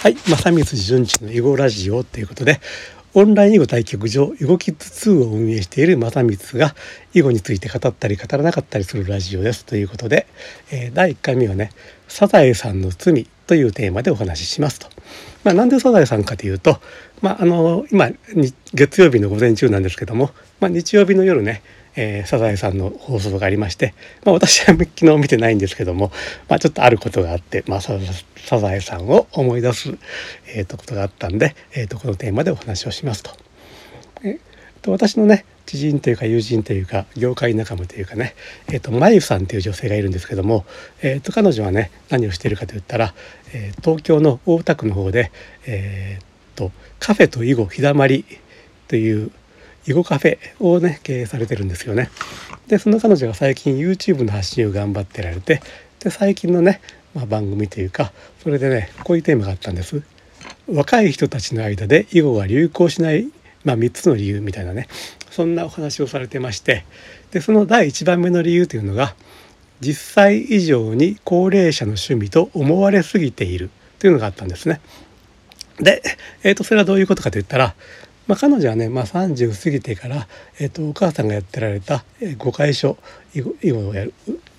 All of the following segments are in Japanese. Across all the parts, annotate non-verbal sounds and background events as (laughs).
はい、正光淳二の囲碁ラジオということで、オンライン囲碁対局場囲碁キッズ2を運営している正光が囲碁について語ったり語らなかったりするラジオですということで、えー、第1回目はね「サザエさんの罪」というテーマでお話ししますと。まあ、なんでサザエさんかというと、まあ、あの今月曜日の午前中なんですけども、まあ、日曜日の夜ねえー、サザエさんの放送がありまして、まあ、私は昨日見てないんですけども、まあ、ちょっとあることがあって、まあ、サザエさんを思い出す、えー、とことがあったんで、えー、とこのテーマでお話をしますと。えー、と私のね知人というか友人というか業界仲間というかね、えーと、まゆさんという女性がいるんですけども、えーと、彼女はね何をしているかといったら、えー、東京の大田区の方で、えーとカフェと囲碁日だまりという囲碁カフェをね経営されてるんですよね。でその彼女が最近 YouTube の発信を頑張ってられてで最近のね、まあ、番組というかそれでねこういうテーマがあったんです。若い人たちの間で囲碁が流行しない、まあ、3つの理由みたいなねそんなお話をされてましてでその第1番目の理由というのが実際以上に高齢者の趣味と思われすぎているというのがあったんですね。で、えー、とそれはどういうことかといったらまあ、彼女はね、まあ、30過ぎてから、えーと、お母さんがやってられた碁会所囲碁をやる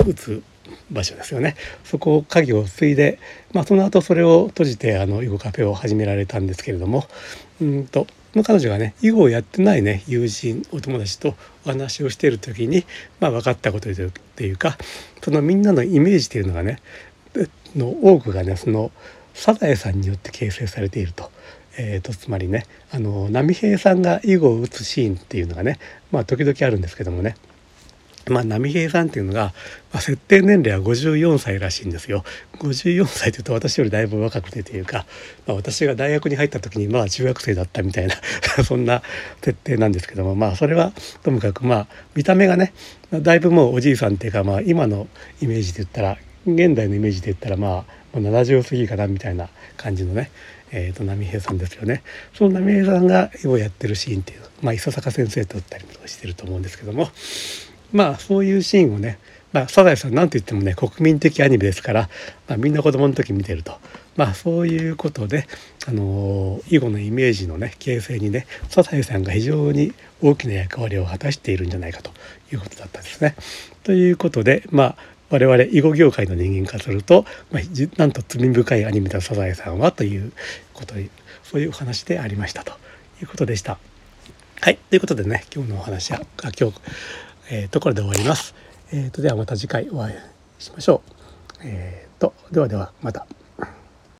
打つ場所ですよねそこを家業を継いで、まあ、その後それを閉じてあの囲碁カフェを始められたんですけれどもうんと彼女がね囲碁をやってないね友人お友達とお話をしている時に、まあ、分かったことというかそのみんなのイメージというのがねの多くがねそのサザエさんによって形成されていると。えーと、つまりねあの波平さんが囲碁を打つシーンっていうのがねまあ時々あるんですけどもねまあ、波平さんっていうのが、まあ、設定年齢は54歳らしいんですよ。54歳というと私よりだいぶ若くてというか、まあ、私が大学に入った時にまあ中学生だったみたいな (laughs) そんな設定なんですけどもまあそれはともかくまあ見た目がねだいぶもうおじいさんっていうかまあ今のイメージで言ったら現代のイメージで言ったらまあ70過ぎかなみたいな感じのねえーと、波平さんですよねその波平さんが囲碁をやってるシーンっていうまあ、伊佐坂先生と打ったりとかしてると思うんですけどもまあそういうシーンをね、まあ、サザエさんなんと言ってもね国民的アニメですから、まあ、みんな子供の時見てると、まあ、そういうことで、あの囲碁のイメージのね形成にねサザエさんが非常に大きな役割を果たしているんじゃないかということだったんですね。ということでまあ我々囲碁業界の人間からすると、まあ、なんと罪深いアニメだサザエさんはということそういうお話でありましたということでした。はいということでね今日のお話は今日、えー、ところで終わります。えーと、ではまた次回お会いしましょう。えー、とではではまた。